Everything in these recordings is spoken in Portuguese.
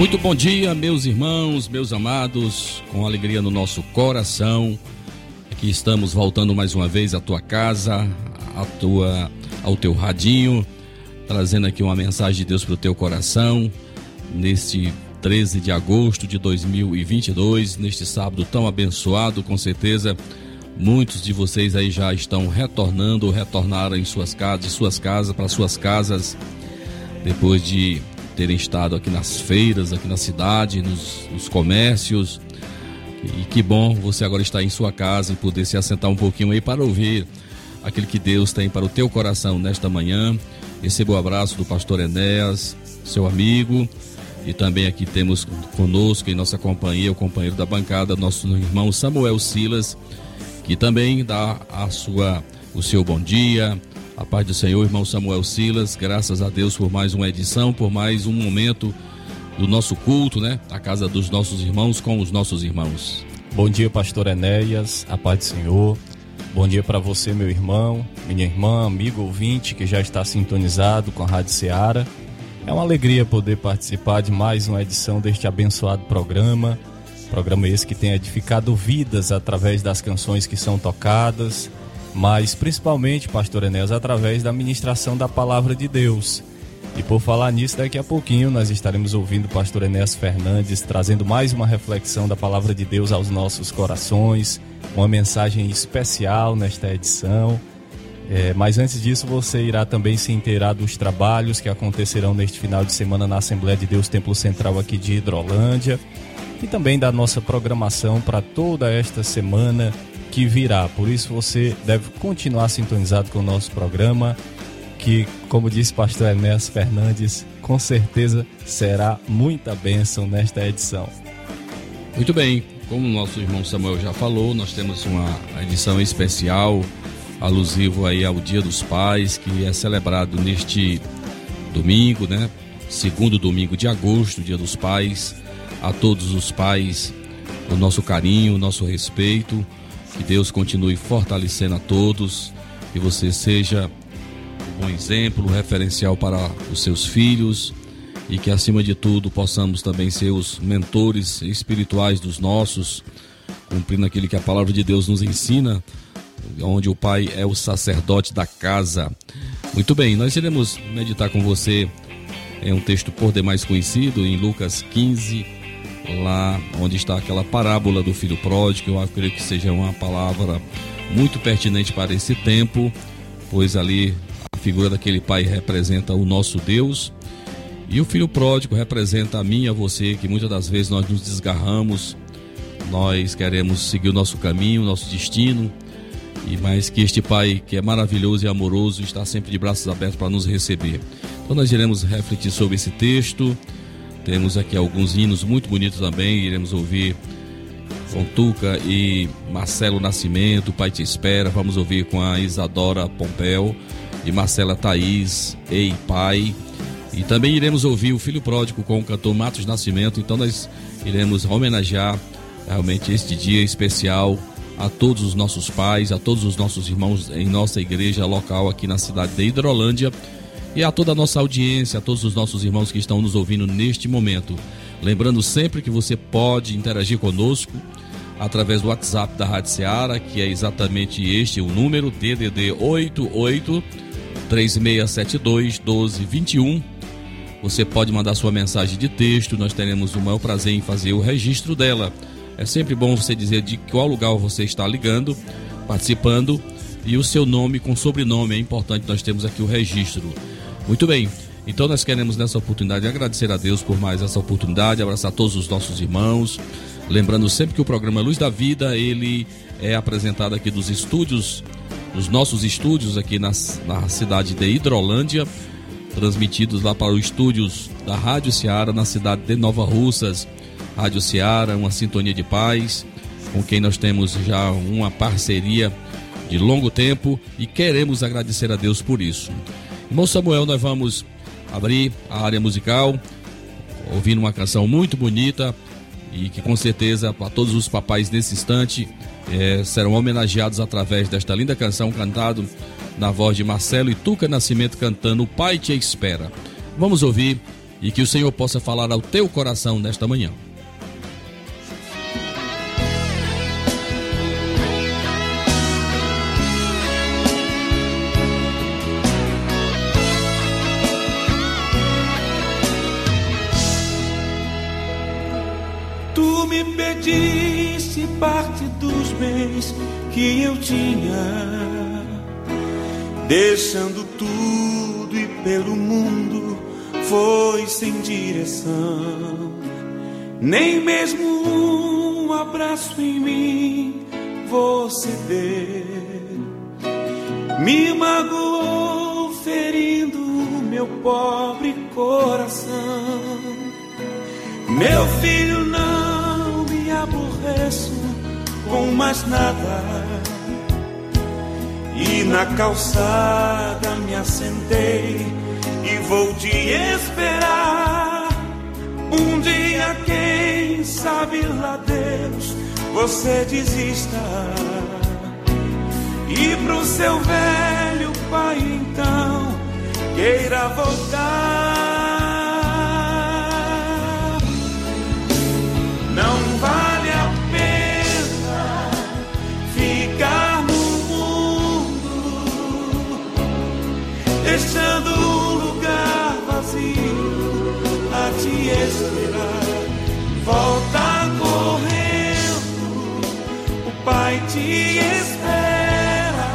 Muito bom dia, meus irmãos, meus amados, com alegria no nosso coração. Aqui estamos voltando mais uma vez à tua casa, à tua, ao teu radinho, trazendo aqui uma mensagem de Deus para o teu coração, neste 13 de agosto de 2022, neste sábado tão abençoado, com certeza. Muitos de vocês aí já estão retornando retornaram em suas casas, de suas casas para suas casas, depois de terem estado aqui nas feiras, aqui na cidade, nos, nos comércios. E que bom você agora estar em sua casa e poder se assentar um pouquinho aí para ouvir aquilo que Deus tem para o teu coração nesta manhã. Receba o abraço do pastor Enéas, seu amigo. E também aqui temos conosco em nossa companhia o companheiro da bancada, nosso irmão Samuel Silas, que também dá a sua o seu bom dia, a paz do Senhor, irmão Samuel Silas, graças a Deus por mais uma edição, por mais um momento do nosso culto, né? A casa dos nossos irmãos com os nossos irmãos. Bom dia, pastor Enéas, a paz do Senhor. Bom dia para você, meu irmão, minha irmã, amigo ouvinte que já está sintonizado com a Rádio Ceará. É uma alegria poder participar de mais uma edição deste abençoado programa. Programa esse que tem edificado vidas através das canções que são tocadas, mas principalmente, pastor Enéas, através da ministração da palavra de Deus. E por falar nisso, daqui a pouquinho nós estaremos ouvindo o pastor Enéas Fernandes trazendo mais uma reflexão da palavra de Deus aos nossos corações, uma mensagem especial nesta edição. É, mas antes disso, você irá também se inteirar dos trabalhos que acontecerão neste final de semana na Assembleia de Deus Templo Central aqui de Hidrolândia e também da nossa programação para toda esta semana que virá. Por isso você deve continuar sintonizado com o nosso programa, que, como disse pastor Enéas Fernandes, com certeza será muita bênção nesta edição. Muito bem, como nosso irmão Samuel já falou, nós temos uma edição especial alusivo aí ao Dia dos Pais, que é celebrado neste domingo, né? Segundo domingo de agosto, Dia dos Pais. A todos os pais, o nosso carinho, o nosso respeito, que Deus continue fortalecendo a todos, que você seja um bom exemplo, referencial para os seus filhos e que acima de tudo possamos também ser os mentores espirituais dos nossos, cumprindo aquilo que a palavra de Deus nos ensina, onde o pai é o sacerdote da casa. Muito bem, nós iremos meditar com você é um texto por demais conhecido em Lucas 15, lá onde está aquela parábola do filho pródigo, eu acredito que seja uma palavra muito pertinente para esse tempo, pois ali a figura daquele pai representa o nosso Deus. E o filho pródigo representa a mim e a você, que muitas das vezes nós nos desgarramos, nós queremos seguir o nosso caminho, o nosso destino, e mais que este pai que é maravilhoso e amoroso está sempre de braços abertos para nos receber. Então nós iremos refletir sobre esse texto temos aqui alguns hinos muito bonitos também, iremos ouvir com Tuca e Marcelo Nascimento, Pai Te Espera. Vamos ouvir com a Isadora Pompeu e Marcela Thaís, Ei Pai. E também iremos ouvir o Filho Pródigo com o cantor Matos Nascimento. Então nós iremos homenagear realmente este dia especial a todos os nossos pais, a todos os nossos irmãos em nossa igreja local aqui na cidade de Hidrolândia e a toda a nossa audiência, a todos os nossos irmãos que estão nos ouvindo neste momento. Lembrando sempre que você pode interagir conosco através do WhatsApp da Rádio Seara, que é exatamente este, o número DDD 88 3672 1221. Você pode mandar sua mensagem de texto, nós teremos o maior prazer em fazer o registro dela. É sempre bom você dizer de qual lugar você está ligando, participando e o seu nome com sobrenome. É importante nós temos aqui o registro. Muito bem. Então nós queremos nessa oportunidade agradecer a Deus por mais essa oportunidade, abraçar todos os nossos irmãos, lembrando sempre que o programa Luz da Vida, ele é apresentado aqui dos estúdios nos nossos estúdios aqui na, na cidade de Hidrolândia, transmitidos lá para os estúdios da Rádio Ceará na cidade de Nova Russas. Rádio Ceará, uma sintonia de paz, com quem nós temos já uma parceria de longo tempo e queremos agradecer a Deus por isso. Irmão Samuel, nós vamos abrir a área musical, ouvindo uma canção muito bonita e que com certeza para todos os papais nesse instante é, serão homenageados através desta linda canção cantada na voz de Marcelo e Tuca Nascimento cantando O Pai Te Espera. Vamos ouvir e que o Senhor possa falar ao teu coração nesta manhã. Pedisse parte dos bens que eu tinha, deixando tudo e pelo mundo foi sem direção. Nem mesmo um abraço em mim você deu. Me magoou, ferindo meu pobre coração. Meu filho não aborreço com mais nada. E na calçada me assentei e vou te esperar. Um dia, quem sabe lá Deus, você desista. E pro seu velho pai então queira voltar. Deixando um lugar vazio a te esperar. Volta correndo, o Pai te espera.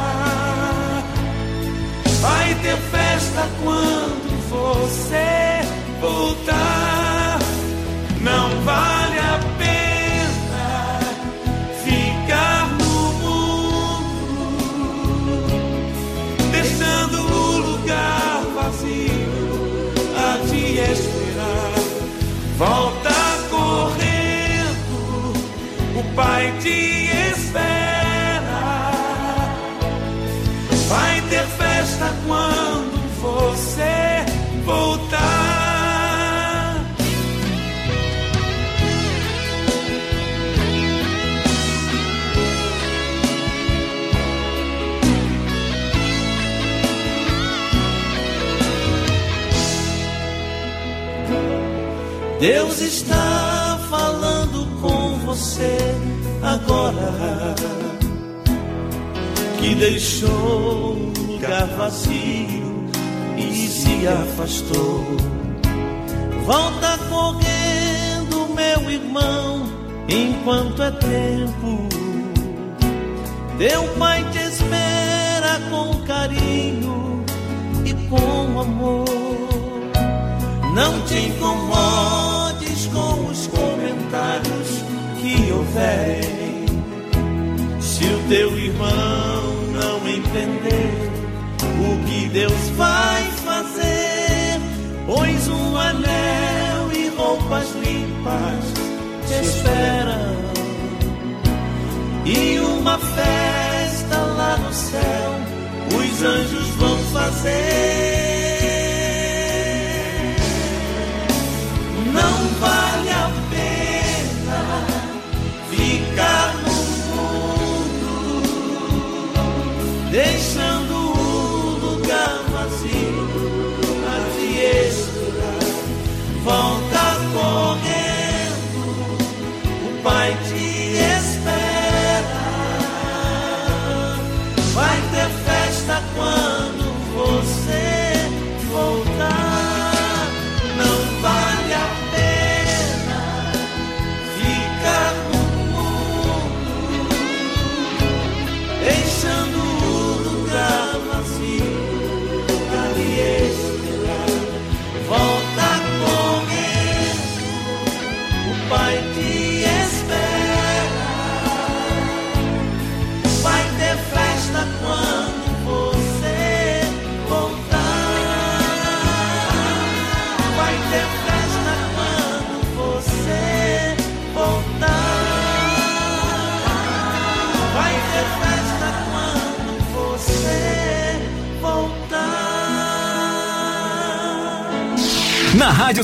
Vai ter festa quando você Volta correndo, o Pai te espera. Deus está falando com você agora. Que deixou um lugar vazio e se afastou. Volta correndo, meu irmão, enquanto é tempo. Teu pai te espera com carinho e com amor. Não te incomodes com os comentários que houverem. Se o teu irmão não entender o que Deus vai fazer, pois um anel e roupas limpas te esperam. E uma festa lá no céu, os anjos vão fazer.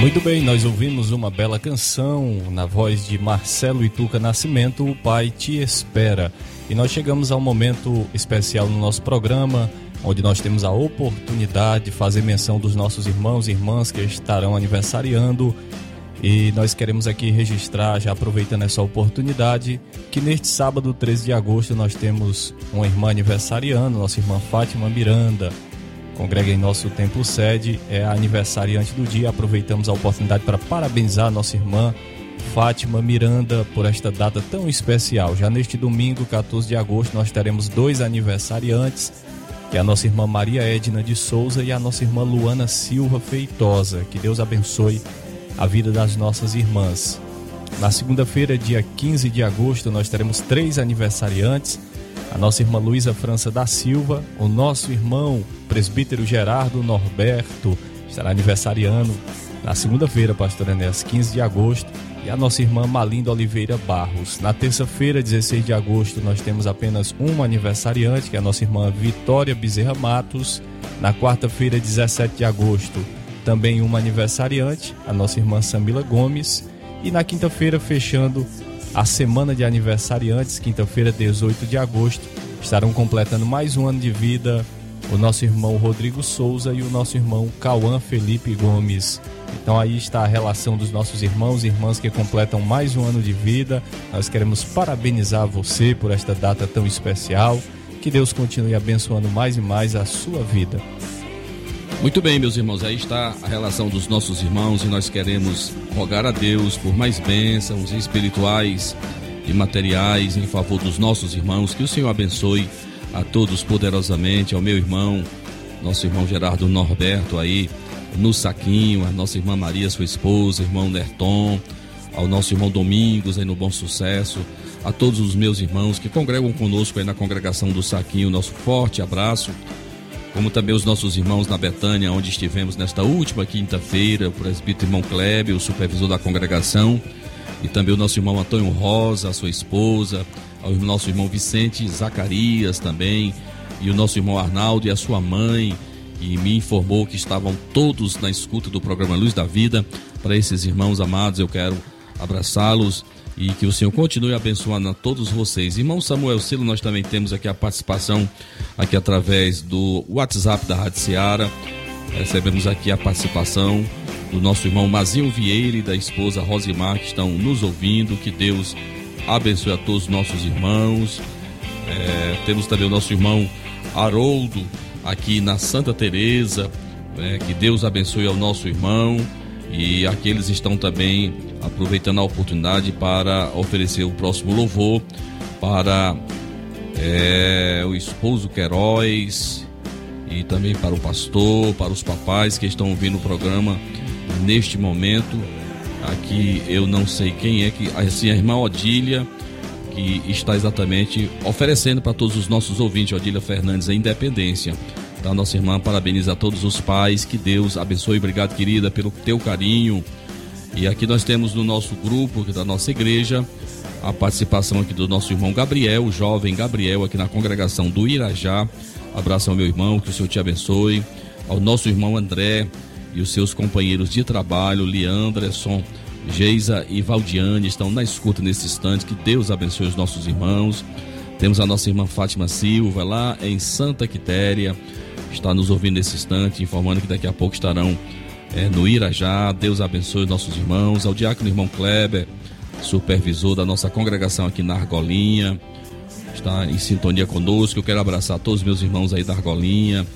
Muito bem, nós ouvimos uma bela canção na voz de Marcelo Ituca Nascimento, O Pai Te Espera. E nós chegamos a um momento especial no nosso programa, onde nós temos a oportunidade de fazer menção dos nossos irmãos e irmãs que estarão aniversariando. E nós queremos aqui registrar, já aproveitando essa oportunidade, que neste sábado, 13 de agosto, nós temos uma irmã aniversariando, nossa irmã Fátima Miranda congrega em nosso templo sede, é aniversariante do dia. Aproveitamos a oportunidade para parabenizar nossa irmã Fátima Miranda por esta data tão especial. Já neste domingo, 14 de agosto, nós teremos dois aniversariantes, que é a nossa irmã Maria Edna de Souza e a nossa irmã Luana Silva Feitosa. Que Deus abençoe a vida das nossas irmãs. Na segunda-feira, dia 15 de agosto, nós teremos três aniversariantes a nossa irmã Luísa França da Silva, o nosso irmão presbítero Gerardo Norberto, estará aniversariando na segunda-feira, pastor Enéas, 15 de agosto, e a nossa irmã Malinda Oliveira Barros. Na terça-feira, 16 de agosto, nós temos apenas um aniversariante, que é a nossa irmã Vitória Bezerra Matos. Na quarta-feira, 17 de agosto, também uma aniversariante, a nossa irmã Samila Gomes. E na quinta-feira, fechando a semana de aniversariantes, quinta-feira, 18 de agosto, estarão completando mais um ano de vida o nosso irmão Rodrigo Souza e o nosso irmão Cauã Felipe Gomes. Então aí está a relação dos nossos irmãos e irmãs que completam mais um ano de vida. Nós queremos parabenizar você por esta data tão especial. Que Deus continue abençoando mais e mais a sua vida. Muito bem, meus irmãos, aí está a relação dos nossos irmãos e nós queremos rogar a Deus por mais bênçãos espirituais e materiais em favor dos nossos irmãos. Que o Senhor abençoe a todos poderosamente, ao meu irmão, nosso irmão Gerardo Norberto aí no saquinho, a nossa irmã Maria, sua esposa, irmão Nerton, ao nosso irmão Domingos aí no Bom Sucesso, a todos os meus irmãos que congregam conosco aí na congregação do Saquinho, nosso forte abraço como também os nossos irmãos na Betânia, onde estivemos nesta última quinta-feira, o presbítero irmão Kleber, o supervisor da congregação, e também o nosso irmão Antônio Rosa, a sua esposa, o nosso irmão Vicente Zacarias também, e o nosso irmão Arnaldo e a sua mãe, que me informou que estavam todos na escuta do programa Luz da Vida. Para esses irmãos amados, eu quero abraçá-los e que o Senhor continue abençoando a todos vocês. Irmão Samuel Silo, nós também temos aqui a participação aqui através do WhatsApp da Rádio Seara. Recebemos aqui a participação do nosso irmão Mazinho Vieira e da esposa Rosimar que estão nos ouvindo. Que Deus abençoe a todos os nossos irmãos. É, temos também o nosso irmão Haroldo aqui na Santa Teresa. É, que Deus abençoe ao nosso irmão e aqueles estão também aproveitando a oportunidade para oferecer o próximo louvor para é, o esposo Queiroz e também para o pastor, para os papais que estão ouvindo o programa neste momento. Aqui eu não sei quem é que, assim, a irmã Odília, que está exatamente oferecendo para todos os nossos ouvintes, Odília Fernandes, a Independência. Da nossa irmã, parabeniza a todos os pais, que Deus abençoe, obrigado querida pelo teu carinho, e aqui nós temos no nosso grupo, da nossa igreja, a participação aqui do nosso irmão Gabriel, o jovem Gabriel, aqui na congregação do Irajá. Abraço ao meu irmão, que o Senhor te abençoe. Ao nosso irmão André e os seus companheiros de trabalho, Leanderson, Geisa e Valdiane, estão na escuta nesse instante. Que Deus abençoe os nossos irmãos. Temos a nossa irmã Fátima Silva, lá em Santa Quitéria, está nos ouvindo nesse instante, informando que daqui a pouco estarão é, no Irajá. Deus abençoe nossos irmãos. Ao diácono irmão Kleber, supervisor da nossa congregação aqui na Argolinha, está em sintonia conosco. Eu quero abraçar todos os meus irmãos aí da Argolinha,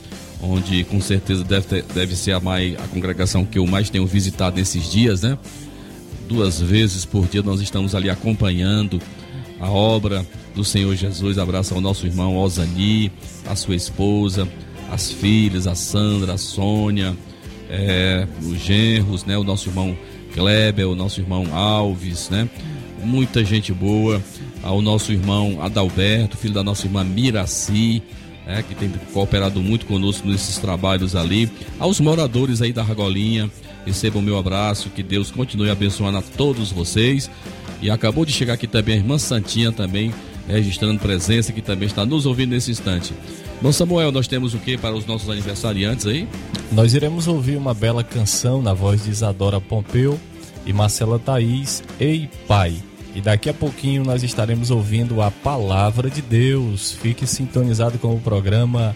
onde com certeza deve, ter, deve ser a, mais, a congregação que eu mais tenho visitado nesses dias, né? Duas vezes por dia nós estamos ali acompanhando a obra do Senhor Jesus. Abraço ao nosso irmão Osani, a sua esposa, as filhas, a Sandra, a Sônia é, os genros, né? O nosso irmão Kleber, o nosso irmão Alves, né? Muita gente boa. Ao nosso irmão Adalberto, filho da nossa irmã Miraci, é, que tem cooperado muito conosco nesses trabalhos ali. Aos moradores aí da Ragolinha, recebam meu abraço, que Deus continue abençoando a todos vocês. E acabou de chegar aqui também a irmã Santinha também, registrando presença, que também está nos ouvindo nesse instante. Bom, Samuel, nós temos o que para os nossos aniversariantes aí? Nós iremos ouvir uma bela canção na voz de Isadora Pompeu e Marcela Thaís, Ei Pai. E daqui a pouquinho nós estaremos ouvindo a palavra de Deus. Fique sintonizado com o programa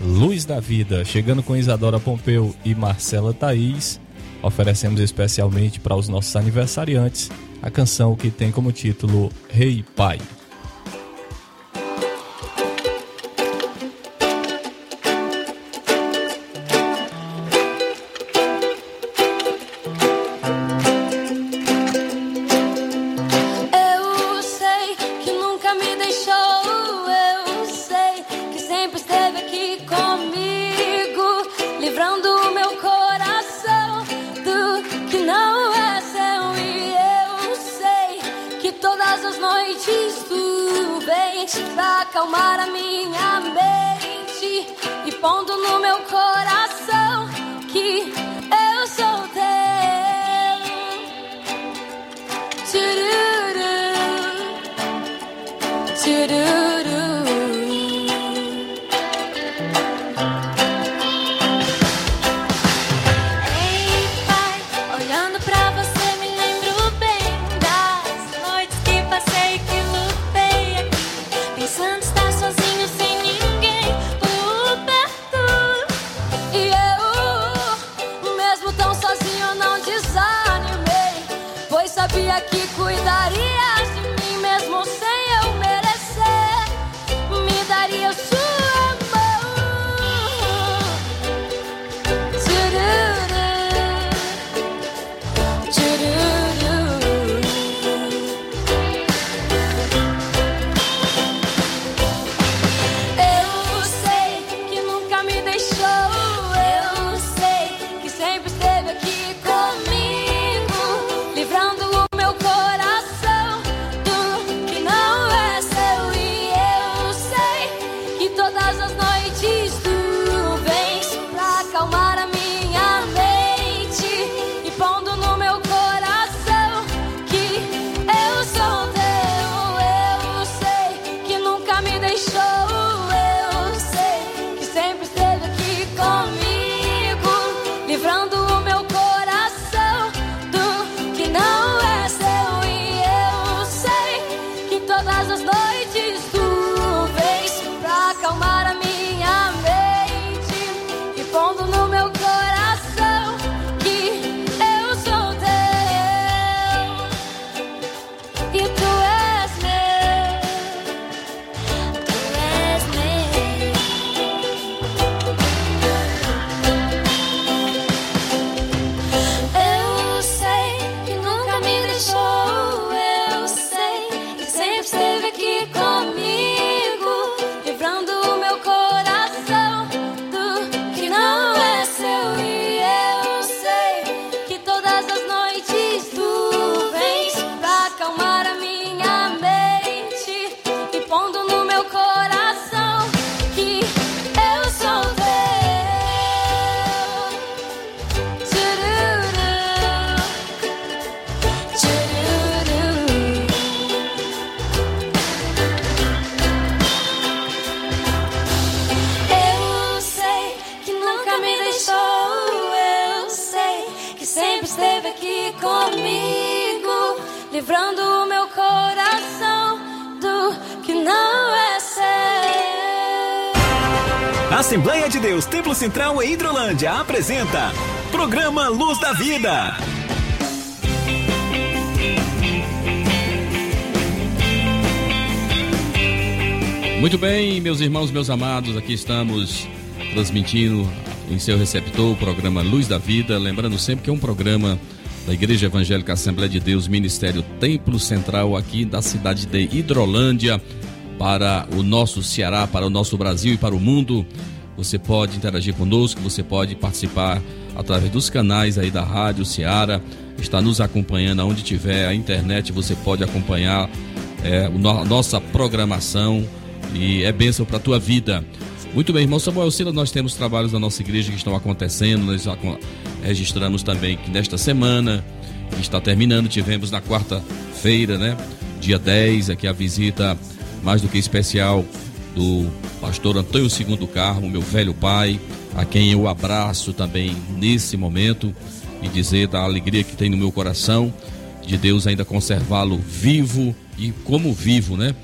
Luz da Vida. Chegando com Isadora Pompeu e Marcela Thaís, oferecemos especialmente para os nossos aniversariantes a canção que tem como título Rei Pai. Assembleia de Deus Templo Central em Hidrolândia apresenta Programa Luz da Vida. Muito bem, meus irmãos, meus amados, aqui estamos transmitindo em seu receptor o programa Luz da Vida. Lembrando sempre que é um programa da Igreja Evangélica Assembleia de Deus, Ministério Templo Central, aqui da cidade de Hidrolândia, para o nosso Ceará, para o nosso Brasil e para o mundo. Você pode interagir conosco, você pode participar através dos canais aí da Rádio Ceará, está nos acompanhando aonde tiver a internet, você pode acompanhar é, a nossa programação. E é bênção para a tua vida. Muito bem, irmão Samuel Sila, nós temos trabalhos da nossa igreja que estão acontecendo, nós registramos também que nesta semana, que está terminando, tivemos na quarta-feira, né, dia 10, aqui a visita mais do que especial do pastor Antônio Segundo Carmo, meu velho pai, a quem eu abraço também nesse momento e dizer da alegria que tem no meu coração de Deus ainda conservá-lo vivo e como vivo, né?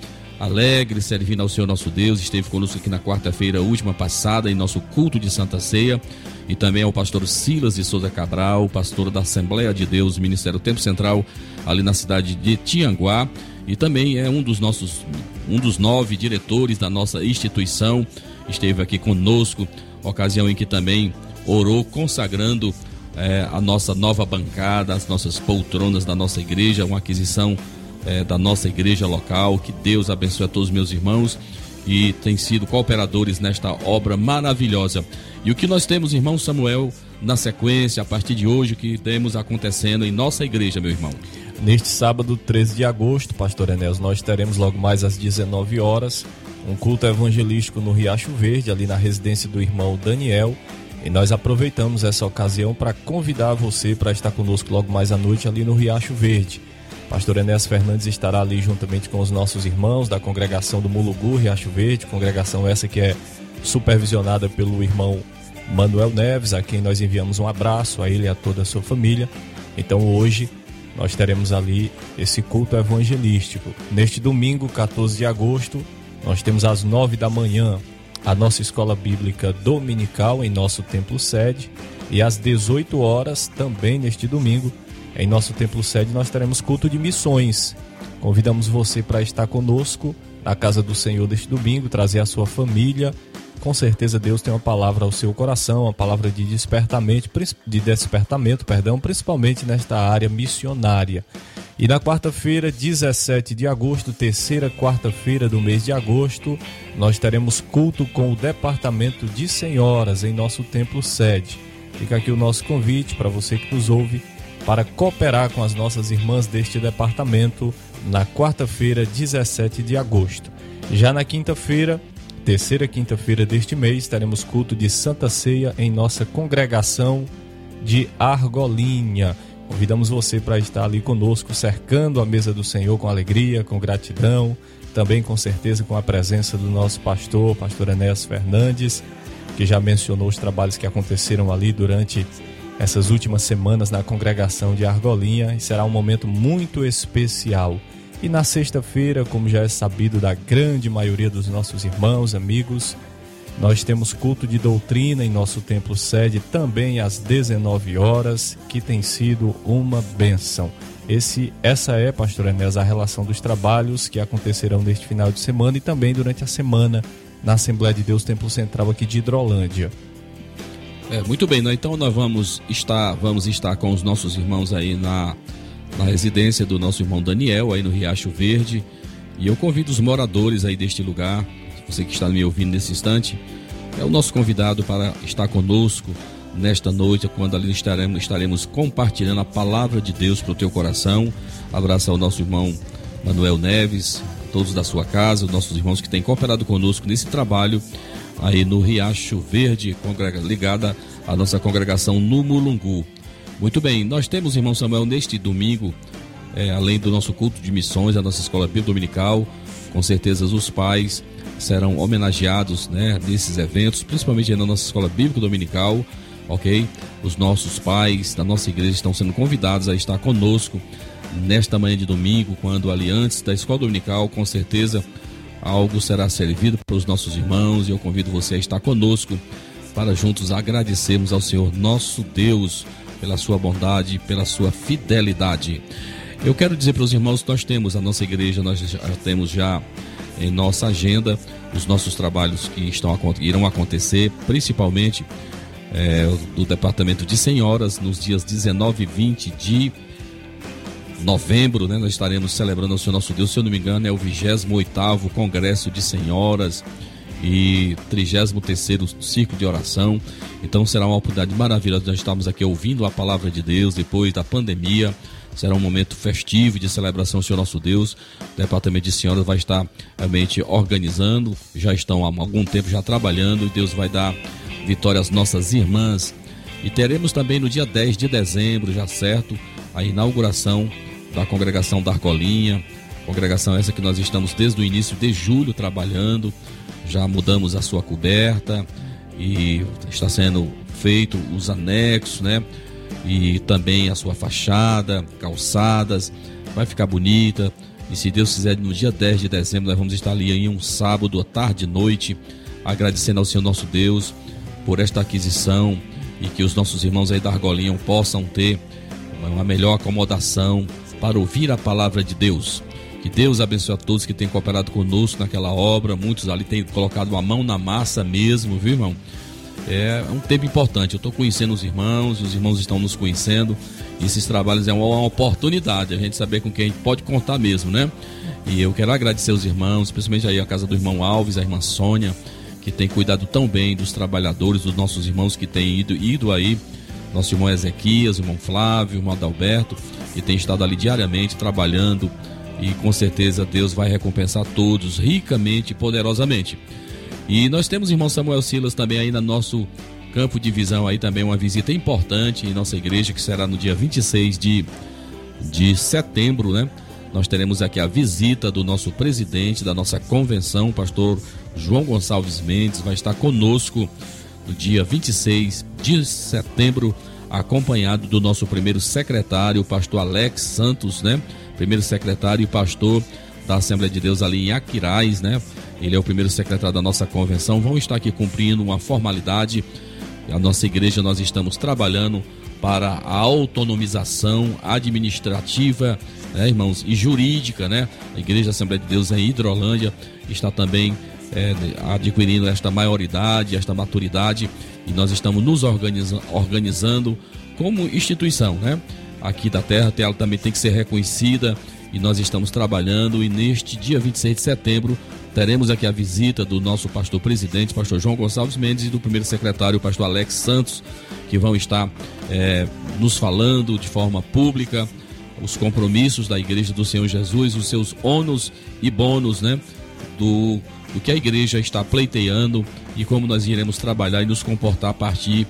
Alegre, servindo ao Senhor nosso Deus, esteve conosco aqui na quarta-feira última passada em nosso culto de Santa Ceia e também ao pastor Silas de Souza Cabral, pastor da Assembleia de Deus, Ministério Tempo Central, ali na cidade de Tianguá, e também é um dos nossos, um dos nove diretores da nossa instituição, esteve aqui conosco, ocasião em que também orou consagrando é, a nossa nova bancada, as nossas poltronas da nossa igreja, uma aquisição é, da nossa igreja local. Que Deus abençoe a todos meus irmãos e tem sido cooperadores nesta obra maravilhosa. E o que nós temos, irmão Samuel, na sequência, a partir de hoje, que temos acontecendo em nossa igreja, meu irmão? Neste sábado, 13 de agosto, pastor Enéas, nós teremos logo mais às 19 horas um culto evangelístico no Riacho Verde, ali na residência do irmão Daniel. E nós aproveitamos essa ocasião para convidar você para estar conosco logo mais à noite ali no Riacho Verde. Pastor Enéas Fernandes estará ali juntamente com os nossos irmãos da congregação do Mulugu, Riacho Verde, congregação essa que é supervisionada pelo irmão Manuel Neves, a quem nós enviamos um abraço a ele e a toda a sua família. Então hoje nós teremos ali esse culto evangelístico. Neste domingo, 14 de agosto, nós temos às 9 da manhã a nossa escola bíblica dominical em nosso templo sede e às 18 horas também neste domingo em nosso templo sede nós teremos culto de missões. Convidamos você para estar conosco na casa do Senhor deste domingo, trazer a sua família. Com certeza Deus tem uma palavra ao seu coração, uma palavra de despertamento, de despertamento, perdão, principalmente nesta área missionária. E na quarta-feira, 17 de agosto, terceira quarta-feira do mês de agosto, nós teremos culto com o departamento de senhoras em nosso templo sede. Fica aqui o nosso convite para você que nos ouve para cooperar com as nossas irmãs deste departamento na quarta-feira, 17 de agosto. Já na quinta-feira, terceira quinta-feira deste mês, teremos culto de Santa Ceia em nossa congregação de Argolinha. Convidamos você para estar ali conosco, cercando a mesa do Senhor com alegria, com gratidão, também com certeza com a presença do nosso pastor, pastor Enéas Fernandes, que já mencionou os trabalhos que aconteceram ali durante essas últimas semanas na congregação de Argolinha e será um momento muito especial. E na sexta-feira, como já é sabido da grande maioria dos nossos irmãos, amigos, nós temos culto de doutrina em nosso templo sede também às 19 horas, que tem sido uma benção. Esse, essa é, pastor Enéas, a relação dos trabalhos que acontecerão neste final de semana e também durante a semana na Assembleia de Deus Templo Central aqui de Hidrolândia. É, muito bem, né? então nós vamos estar, vamos estar com os nossos irmãos aí na, na residência do nosso irmão Daniel, aí no Riacho Verde. E eu convido os moradores aí deste lugar, você que está me ouvindo nesse instante, é o nosso convidado para estar conosco nesta noite, quando ali estaremos, estaremos compartilhando a palavra de Deus para o teu coração. Abraço ao nosso irmão Manuel Neves, todos da sua casa, os nossos irmãos que têm cooperado conosco nesse trabalho aí no Riacho Verde, ligada à nossa congregação no Mulungu. Muito bem, nós temos, irmão Samuel, neste domingo, é, além do nosso culto de missões, a nossa escola bíblica dominical, com certeza os pais serão homenageados né, nesses eventos, principalmente na nossa escola bíblica dominical, ok? Os nossos pais da nossa igreja estão sendo convidados a estar conosco nesta manhã de domingo, quando ali antes da escola dominical, com certeza algo será servido para os nossos irmãos e eu convido você a estar conosco para juntos agradecermos ao Senhor nosso Deus pela sua bondade, pela sua fidelidade. Eu quero dizer para os irmãos que nós temos a nossa igreja, nós já temos já em nossa agenda os nossos trabalhos que estão irão acontecer, principalmente é, do departamento de senhoras nos dias 19 e 20 de novembro, né, nós estaremos celebrando ao Senhor nosso Deus, se eu não me engano, é o 28 Congresso de Senhoras. e 33 ciclo de oração. Então será uma oportunidade maravilhosa. Nós estamos aqui ouvindo a palavra de Deus depois da pandemia. Será um momento festivo de celebração ao Senhor nosso Deus. O Departamento de Senhoras vai estar realmente organizando, já estão há algum tempo já trabalhando e Deus vai dar vitória às nossas irmãs. E teremos também no dia 10 de dezembro, já certo, a inauguração da congregação da Argolinha. Congregação essa que nós estamos desde o início de julho trabalhando. Já mudamos a sua coberta e está sendo feito os anexos, né? E também a sua fachada, calçadas, vai ficar bonita. E se Deus quiser, no dia 10 de dezembro, nós vamos estar ali em um sábado, à tarde e noite, agradecendo ao Senhor nosso Deus por esta aquisição e que os nossos irmãos aí da Argolinha possam ter uma melhor acomodação para ouvir a palavra de Deus. Que Deus abençoe a todos que têm cooperado conosco naquela obra. Muitos ali têm colocado uma mão na massa mesmo, viu, irmão? É um tempo importante. Eu estou conhecendo os irmãos, os irmãos estão nos conhecendo. E esses trabalhos é uma oportunidade, a gente saber com quem a gente pode contar mesmo, né? E eu quero agradecer os irmãos, principalmente aí a casa do irmão Alves, a irmã Sônia, que tem cuidado tão bem dos trabalhadores, dos nossos irmãos que têm ido, ido aí. Nosso irmão Ezequias, irmão Flávio, irmão Adalberto, que tem estado ali diariamente trabalhando. E com certeza Deus vai recompensar todos ricamente e poderosamente. E nós temos irmão Samuel Silas também aí no nosso campo de visão aí também uma visita importante em nossa igreja que será no dia 26 de, de setembro, né? Nós teremos aqui a visita do nosso presidente da nossa convenção, pastor João Gonçalves Mendes, vai estar conosco no dia 26 de setembro, acompanhado do nosso primeiro secretário, pastor Alex Santos, né? Primeiro secretário e pastor da Assembleia de Deus ali em Aquiraz, né? Ele é o primeiro secretário da nossa convenção. Vão estar aqui cumprindo uma formalidade. A nossa igreja nós estamos trabalhando para a autonomização administrativa, né, irmãos, e jurídica, né? A Igreja Assembleia de Deus em Hidrolândia está também é, adquirindo esta maioridade, esta maturidade, e nós estamos nos organiza organizando como instituição, né? Aqui da Terra, ela também tem que ser reconhecida e nós estamos trabalhando. E neste dia 26 de setembro, teremos aqui a visita do nosso pastor presidente, pastor João Gonçalves Mendes, e do primeiro secretário, pastor Alex Santos, que vão estar é, nos falando de forma pública os compromissos da Igreja do Senhor Jesus, os seus ônus e bônus, né? Do, do que a igreja está pleiteando e como nós iremos trabalhar e nos comportar a partir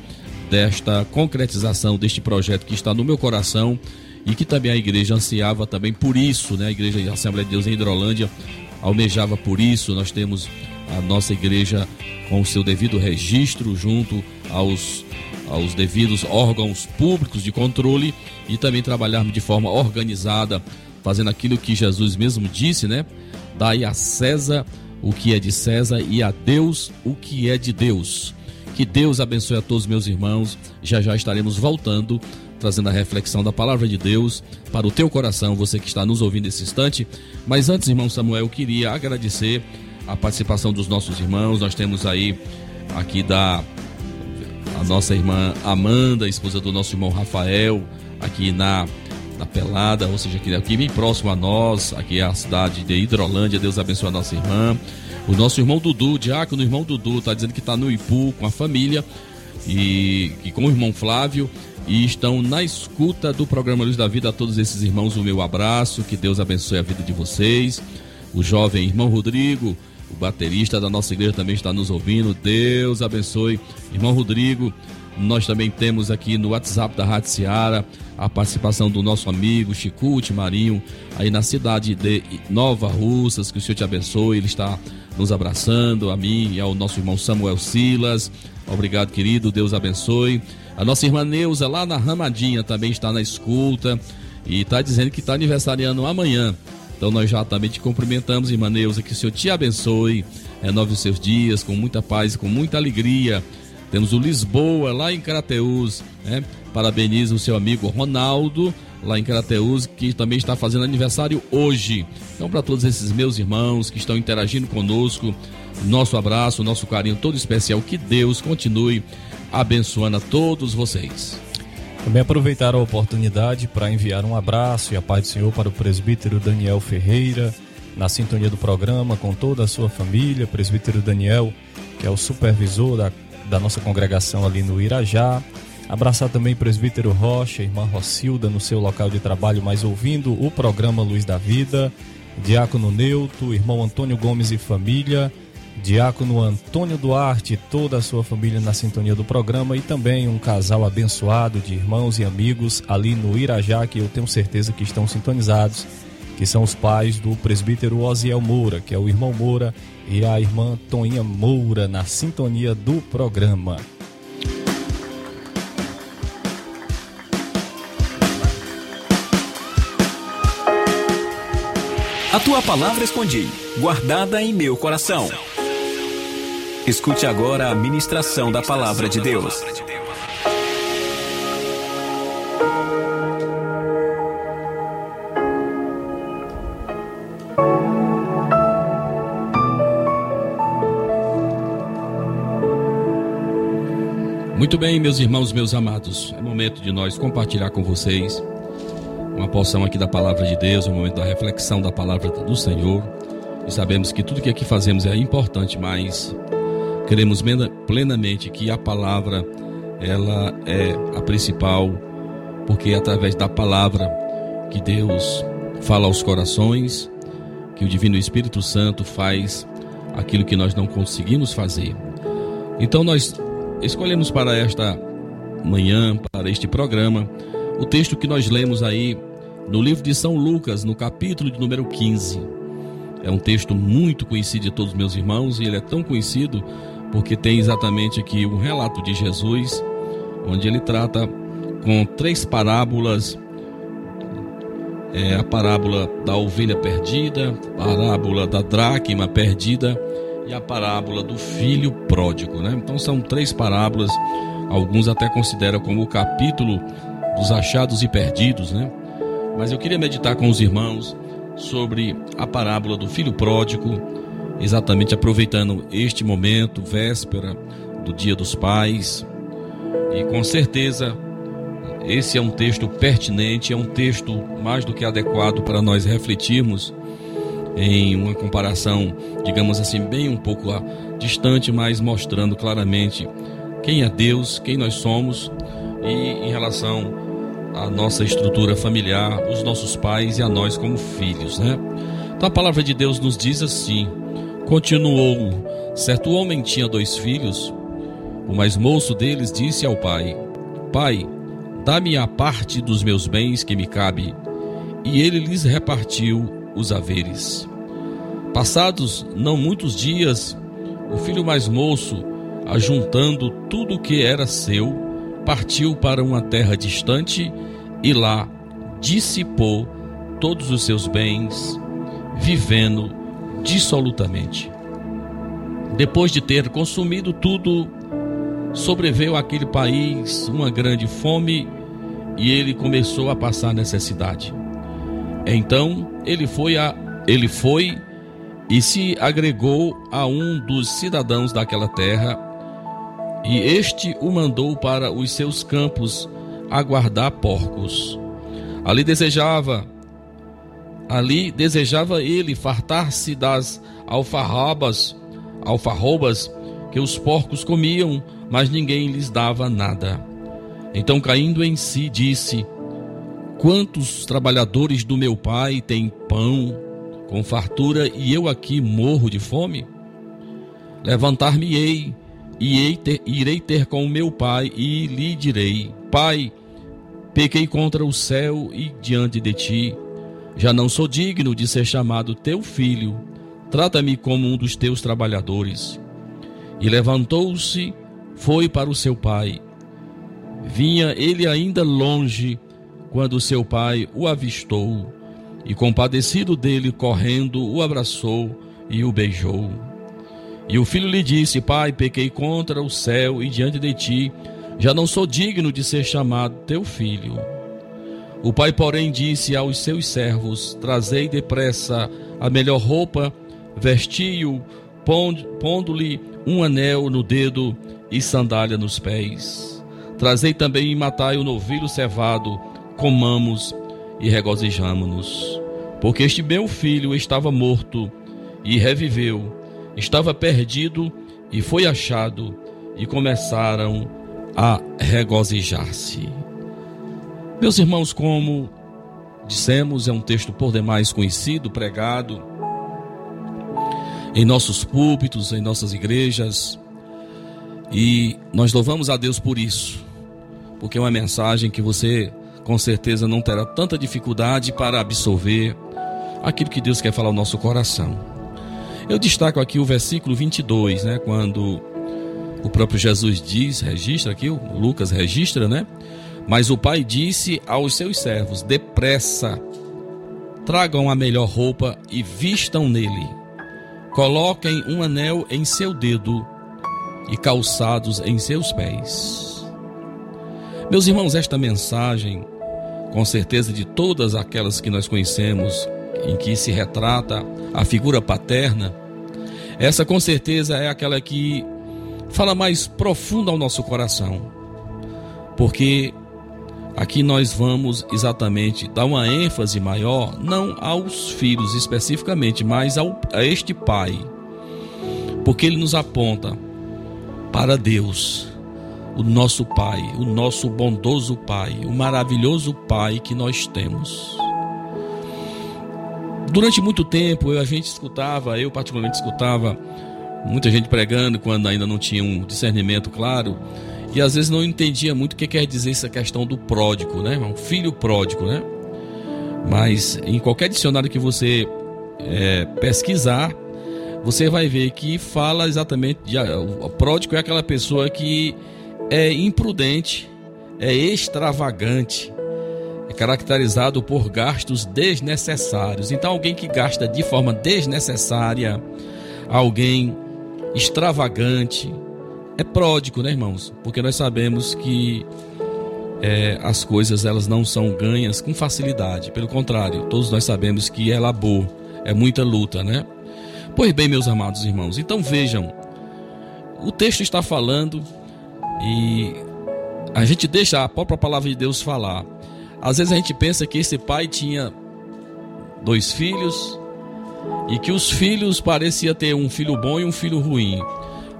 desta concretização deste projeto que está no meu coração e que também a igreja ansiava também por isso, né? A igreja a Assembleia de Deus em Hidrolândia almejava por isso. Nós temos a nossa igreja com o seu devido registro junto aos aos devidos órgãos públicos de controle e também trabalharmos de forma organizada, fazendo aquilo que Jesus mesmo disse, né? Dai a César o que é de César e a Deus o que é de Deus. Que Deus abençoe a todos meus irmãos. Já já estaremos voltando trazendo a reflexão da palavra de Deus para o teu coração, você que está nos ouvindo nesse instante. Mas antes, irmão Samuel, eu queria agradecer a participação dos nossos irmãos. Nós temos aí aqui da a nossa irmã Amanda, esposa do nosso irmão Rafael, aqui na na Pelada, ou seja, aqui, aqui bem próximo a nós, aqui é a cidade de Hidrolândia. Deus abençoe a nossa irmã. O nosso irmão Dudu, diácono, irmão Dudu, está dizendo que está no Ipu com a família e, e com o irmão Flávio e estão na escuta do programa Luz da Vida. A todos esses irmãos, o meu abraço, que Deus abençoe a vida de vocês. O jovem irmão Rodrigo, o baterista da nossa igreja, também está nos ouvindo. Deus abençoe. Irmão Rodrigo, nós também temos aqui no WhatsApp da Rádio Seara a participação do nosso amigo Chicute Marinho, aí na cidade de Nova Russas. Que o Senhor te abençoe. Ele está nos abraçando, a mim e ao nosso irmão Samuel Silas. Obrigado, querido. Deus abençoe. A nossa irmã Neuza, lá na Ramadinha, também está na escuta e está dizendo que está aniversariando amanhã. Então nós já também te cumprimentamos, irmã Neuza, que o Senhor te abençoe, renove os seus dias com muita paz e com muita alegria. Temos o Lisboa, lá em Carateus, né? Parabeniza o seu amigo Ronaldo, lá em Carateus, que também está fazendo aniversário hoje. Então, para todos esses meus irmãos que estão interagindo conosco, nosso abraço, nosso carinho todo especial. Que Deus continue abençoando a todos vocês. Também aproveitar a oportunidade para enviar um abraço e a paz do Senhor para o presbítero Daniel Ferreira, na sintonia do programa, com toda a sua família, presbítero Daniel, que é o supervisor da, da nossa congregação ali no Irajá. Abraçar também o presbítero Rocha, irmã Rocilda no seu local de trabalho, mas ouvindo o programa Luz da Vida. Diácono Neuto, irmão Antônio Gomes e família. Diácono Antônio Duarte toda a sua família na sintonia do programa e também um casal abençoado de irmãos e amigos ali no Irajá que eu tenho certeza que estão sintonizados, que são os pais do presbítero Osiel Moura, que é o irmão Moura e a irmã Toninha Moura na sintonia do programa. A tua palavra escondi, guardada em meu coração. Escute agora a ministração da palavra de Deus. Muito bem, meus irmãos, meus amados, é momento de nós compartilhar com vocês uma porção aqui da palavra de Deus, um momento da reflexão da palavra do Senhor. E sabemos que tudo que aqui fazemos é importante, mas queremos plenamente que a palavra ela é a principal, porque é através da palavra que Deus fala aos corações, que o Divino Espírito Santo faz aquilo que nós não conseguimos fazer. Então nós escolhemos para esta manhã, para este programa, o texto que nós lemos aí no livro de São Lucas, no capítulo de número 15. É um texto muito conhecido de todos os meus irmãos e ele é tão conhecido porque tem exatamente aqui um relato de Jesus, onde ele trata com três parábolas. É a parábola da ovelha perdida, a parábola da dracma perdida a parábola do filho pródigo, né? Então são três parábolas, alguns até consideram como o capítulo dos achados e perdidos, né? Mas eu queria meditar com os irmãos sobre a parábola do filho pródigo, exatamente aproveitando este momento, véspera do Dia dos Pais. E com certeza esse é um texto pertinente, é um texto mais do que adequado para nós refletirmos em uma comparação, digamos assim, bem um pouco distante, mas mostrando claramente quem é Deus, quem nós somos e em relação à nossa estrutura familiar, os nossos pais e a nós como filhos, né? Então a palavra de Deus nos diz assim: Continuou, certo homem tinha dois filhos. O mais moço deles disse ao pai: Pai, dá-me a parte dos meus bens que me cabe. E ele lhes repartiu os haveres. Passados não muitos dias, o filho mais moço, ajuntando tudo o que era seu, partiu para uma terra distante e lá dissipou todos os seus bens, vivendo dissolutamente. Depois de ter consumido tudo, sobreveio àquele país uma grande fome e ele começou a passar necessidade. Então ele foi a ele foi e se agregou a um dos cidadãos daquela terra, e este o mandou para os seus campos aguardar porcos. Ali desejava ali desejava ele fartar-se das alfarrabas, alfarrobas que os porcos comiam, mas ninguém lhes dava nada. Então, caindo em si, disse: Quantos trabalhadores do meu pai têm pão com fartura e eu aqui morro de fome? Levantar-me-ei e irei ter com o meu pai e lhe direi: Pai, pequei contra o céu e diante de ti. Já não sou digno de ser chamado teu filho. Trata-me como um dos teus trabalhadores. E levantou-se, foi para o seu pai. Vinha ele ainda longe quando seu pai o avistou e, compadecido dele, correndo, o abraçou e o beijou. E o filho lhe disse: Pai, pequei contra o céu e diante de ti, já não sou digno de ser chamado teu filho. O pai, porém, disse aos seus servos: Trazei depressa a melhor roupa, vesti-o, pondo-lhe um anel no dedo e sandália nos pés. Trazei também e matai o novilho cevado, comamos e regozijamo-nos. Porque este meu filho estava morto e reviveu, estava perdido e foi achado, e começaram a regozijar-se. Meus irmãos, como dissemos, é um texto por demais conhecido, pregado em nossos púlpitos, em nossas igrejas, e nós louvamos a Deus por isso, porque é uma mensagem que você com certeza não terá tanta dificuldade para absorver aquilo que Deus quer falar ao nosso coração. Eu destaco aqui o versículo 22, né, quando o próprio Jesus diz, registra aqui, Lucas registra, né? Mas o pai disse aos seus servos: depressa, tragam a melhor roupa e vistam nele. Coloquem um anel em seu dedo e calçados em seus pés. Meus irmãos, esta mensagem, com certeza de todas aquelas que nós conhecemos, em que se retrata a figura paterna, essa com certeza é aquela que fala mais profunda ao nosso coração. Porque aqui nós vamos exatamente dar uma ênfase maior, não aos filhos especificamente, mas ao, a este pai. Porque ele nos aponta para Deus, o nosso Pai, o nosso bondoso Pai, o maravilhoso Pai que nós temos. Durante muito tempo a gente escutava, eu particularmente escutava muita gente pregando quando ainda não tinha um discernimento claro e às vezes não entendia muito o que quer dizer essa questão do pródigo, né? Um filho pródigo, né? Mas em qualquer dicionário que você é, pesquisar, você vai ver que fala exatamente de, o pródigo é aquela pessoa que é imprudente, é extravagante, é caracterizado por gastos desnecessários. Então, alguém que gasta de forma desnecessária, alguém extravagante, é pródigo, né, irmãos? Porque nós sabemos que é, as coisas elas não são ganhas com facilidade. Pelo contrário, todos nós sabemos que é labor, é muita luta, né? Pois bem, meus amados irmãos, então vejam, o texto está falando e a gente deixa a própria palavra de Deus falar. Às vezes a gente pensa que esse pai tinha dois filhos e que os filhos parecia ter um filho bom e um filho ruim.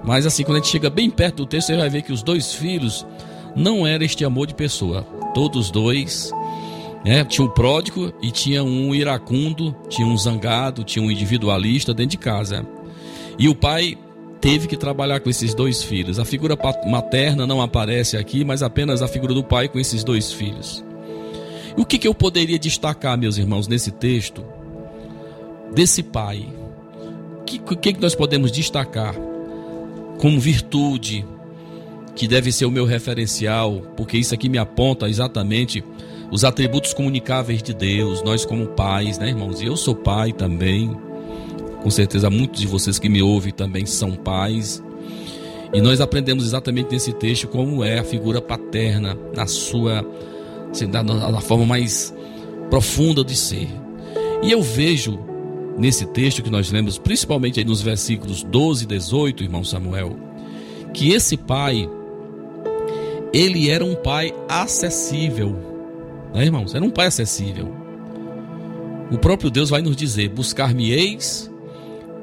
Mas assim, quando a gente chega bem perto do texto, você vai ver que os dois filhos não era este amor de pessoa. Todos dois né? Tinha um pródigo e tinha um iracundo, tinha um zangado, tinha um individualista dentro de casa. E o pai teve que trabalhar com esses dois filhos. A figura materna não aparece aqui, mas apenas a figura do pai com esses dois filhos. O que, que eu poderia destacar, meus irmãos, nesse texto? Desse pai. O que, que, que nós podemos destacar como virtude que deve ser o meu referencial? Porque isso aqui me aponta exatamente os atributos comunicáveis de Deus, nós como pais, né, irmãos? E eu sou pai também. Com certeza muitos de vocês que me ouvem também são pais. E nós aprendemos exatamente nesse texto como é a figura paterna na sua assim, da, da forma mais profunda de ser. E eu vejo nesse texto que nós lemos, principalmente nos versículos 12 e 18, irmão Samuel, que esse pai ele era um pai acessível né, irmãos? Era um pai acessível. O próprio Deus vai nos dizer: Buscar-me-eis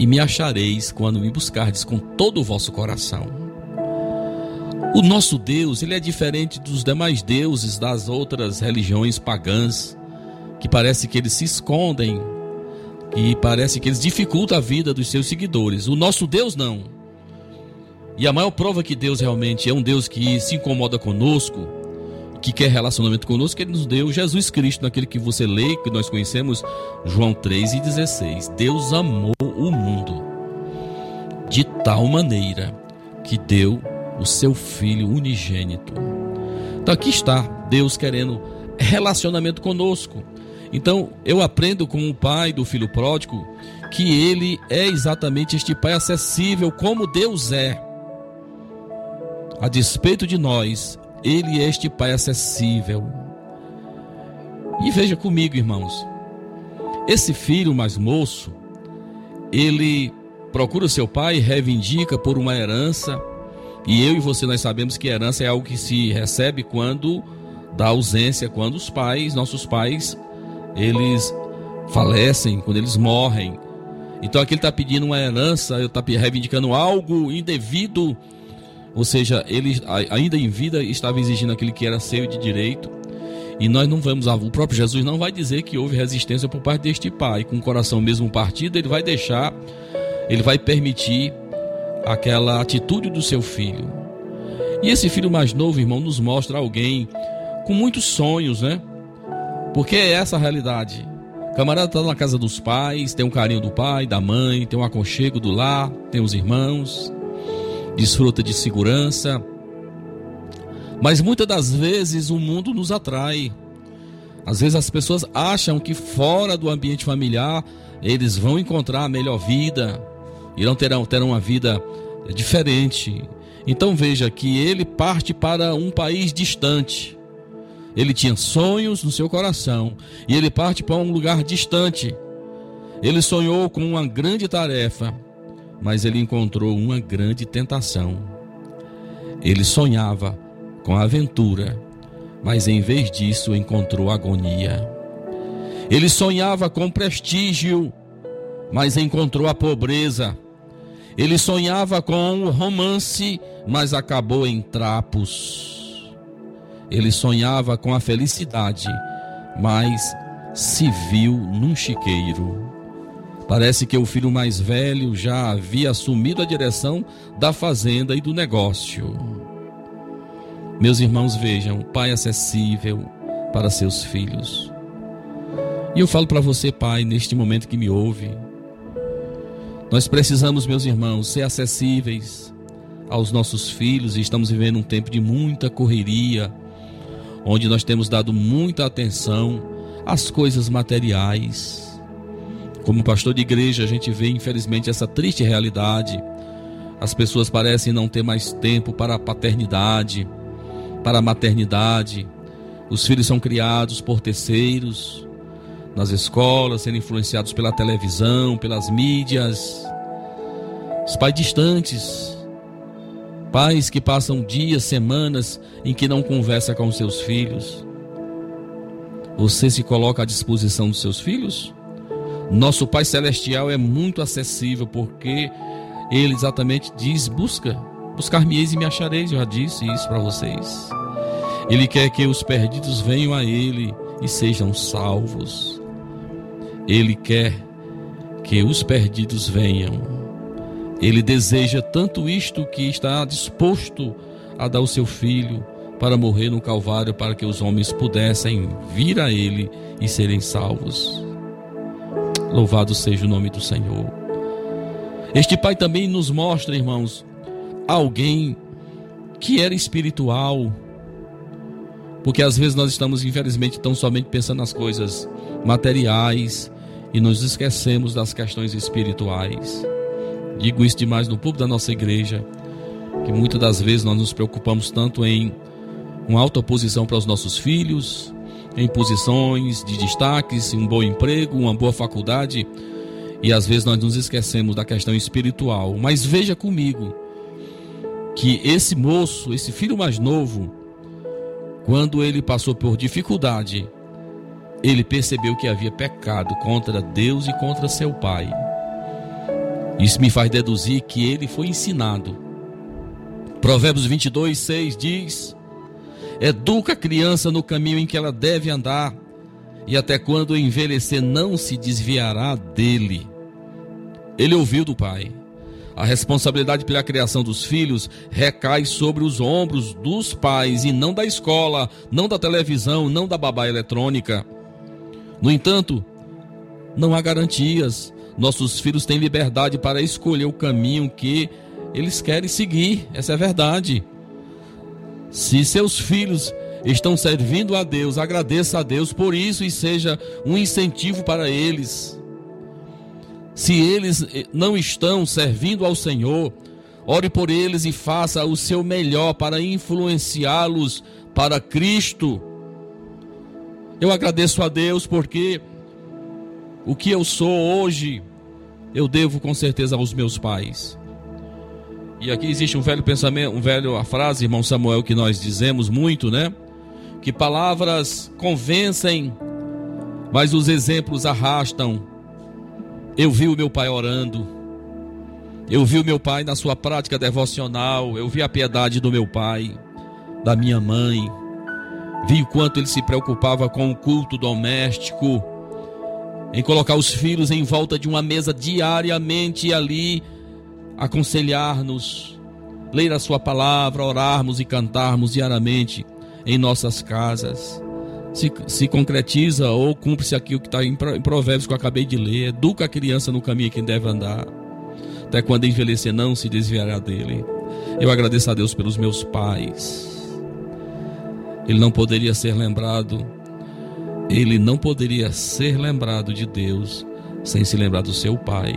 e me achareis quando me buscardes com todo o vosso coração. O nosso Deus, ele é diferente dos demais deuses das outras religiões pagãs, que parece que eles se escondem, que parece que eles dificultam a vida dos seus seguidores. O nosso Deus não. E a maior prova que Deus realmente é um Deus que se incomoda conosco, que quer relacionamento conosco, que ele nos deu Jesus Cristo, naquele que você lê, que nós conhecemos, João 3 e 16. Deus amou o mundo de tal maneira que deu o seu Filho unigênito. Então aqui está Deus querendo relacionamento conosco. Então eu aprendo com o pai do filho pródigo que ele é exatamente este pai acessível como Deus é. A despeito de nós, ele é este Pai acessível. E veja comigo, irmãos. Esse filho mais moço, ele procura seu pai, reivindica por uma herança. E eu e você nós sabemos que herança é algo que se recebe quando da ausência, quando os pais, nossos pais, eles falecem, quando eles morrem. Então aqui ele está pedindo uma herança, ele está reivindicando algo indevido, ou seja, ele ainda em vida estava exigindo aquilo que era seu de direito. E nós não vamos, o próprio Jesus não vai dizer que houve resistência por parte deste pai. Com o coração mesmo partido, ele vai deixar, ele vai permitir aquela atitude do seu filho. E esse filho mais novo, irmão, nos mostra alguém com muitos sonhos, né? Porque é essa a realidade. O camarada está na casa dos pais, tem um carinho do pai, da mãe, tem um aconchego do lar, tem os irmãos, desfruta de segurança. Mas muitas das vezes o mundo nos atrai. Às vezes as pessoas acham que fora do ambiente familiar eles vão encontrar a melhor vida, irão ter, ter uma vida diferente. Então veja que ele parte para um país distante. Ele tinha sonhos no seu coração e ele parte para um lugar distante. Ele sonhou com uma grande tarefa, mas ele encontrou uma grande tentação. Ele sonhava com a aventura, mas em vez disso encontrou agonia. Ele sonhava com prestígio, mas encontrou a pobreza. Ele sonhava com o romance, mas acabou em trapos. Ele sonhava com a felicidade, mas se viu num chiqueiro. Parece que o filho mais velho já havia assumido a direção da fazenda e do negócio. Meus irmãos, vejam, pai acessível para seus filhos. E eu falo para você, pai, neste momento que me ouve, nós precisamos, meus irmãos, ser acessíveis aos nossos filhos e estamos vivendo um tempo de muita correria, onde nós temos dado muita atenção às coisas materiais. Como pastor de igreja, a gente vê, infelizmente, essa triste realidade. As pessoas parecem não ter mais tempo para a paternidade, para a maternidade. Os filhos são criados por terceiros nas escolas, sendo influenciados pela televisão, pelas mídias. Os pais distantes, pais que passam dias, semanas em que não conversa com seus filhos. Você se coloca à disposição dos seus filhos? Nosso Pai Celestial é muito acessível porque ele exatamente diz: busca, buscar-me-eis e me achareis. Eu já disse isso para vocês. Ele quer que os perdidos venham a Ele e sejam salvos. Ele quer que os perdidos venham. Ele deseja tanto isto que está disposto a dar o seu filho para morrer no Calvário para que os homens pudessem vir a Ele e serem salvos. Louvado seja o nome do Senhor. Este Pai também nos mostra, irmãos, alguém que era espiritual, porque às vezes nós estamos, infelizmente, tão somente pensando nas coisas materiais, e nos esquecemos das questões espirituais. Digo isso demais no público da nossa igreja, que muitas das vezes nós nos preocupamos tanto em uma alta posição para os nossos filhos, em posições de destaques, um bom emprego, uma boa faculdade, e às vezes nós nos esquecemos da questão espiritual. Mas veja comigo que esse moço, esse filho mais novo, quando ele passou por dificuldade, ele percebeu que havia pecado contra Deus e contra seu pai. Isso me faz deduzir que ele foi ensinado. Provérbios 22, 6 diz: Educa a criança no caminho em que ela deve andar, e até quando envelhecer não se desviará dele. Ele ouviu do pai. A responsabilidade pela criação dos filhos recai sobre os ombros dos pais e não da escola, não da televisão, não da babá eletrônica. No entanto, não há garantias. Nossos filhos têm liberdade para escolher o caminho que eles querem seguir. Essa é a verdade. Se seus filhos estão servindo a Deus, agradeça a Deus por isso e seja um incentivo para eles. Se eles eh, não estão servindo ao Senhor, ore por eles e faça o seu melhor para influenciá-los para Cristo. Eu agradeço a Deus porque o que eu sou hoje, eu devo com certeza aos meus pais. E aqui existe um velho pensamento, um velho a frase, irmão Samuel, que nós dizemos muito, né? Que palavras convencem mas os exemplos arrastam. Eu vi o meu pai orando, eu vi o meu pai na sua prática devocional, eu vi a piedade do meu pai, da minha mãe, vi o quanto ele se preocupava com o culto doméstico, em colocar os filhos em volta de uma mesa diariamente ali aconselhar-nos, ler a sua palavra, orarmos e cantarmos diariamente em nossas casas. Se, se concretiza ou cumpre-se aquilo que está em Provérbios que eu acabei de ler. Educa a criança no caminho que deve andar. Até quando envelhecer, não se desviará dele. Eu agradeço a Deus pelos meus pais. Ele não poderia ser lembrado, ele não poderia ser lembrado de Deus sem se lembrar do seu pai.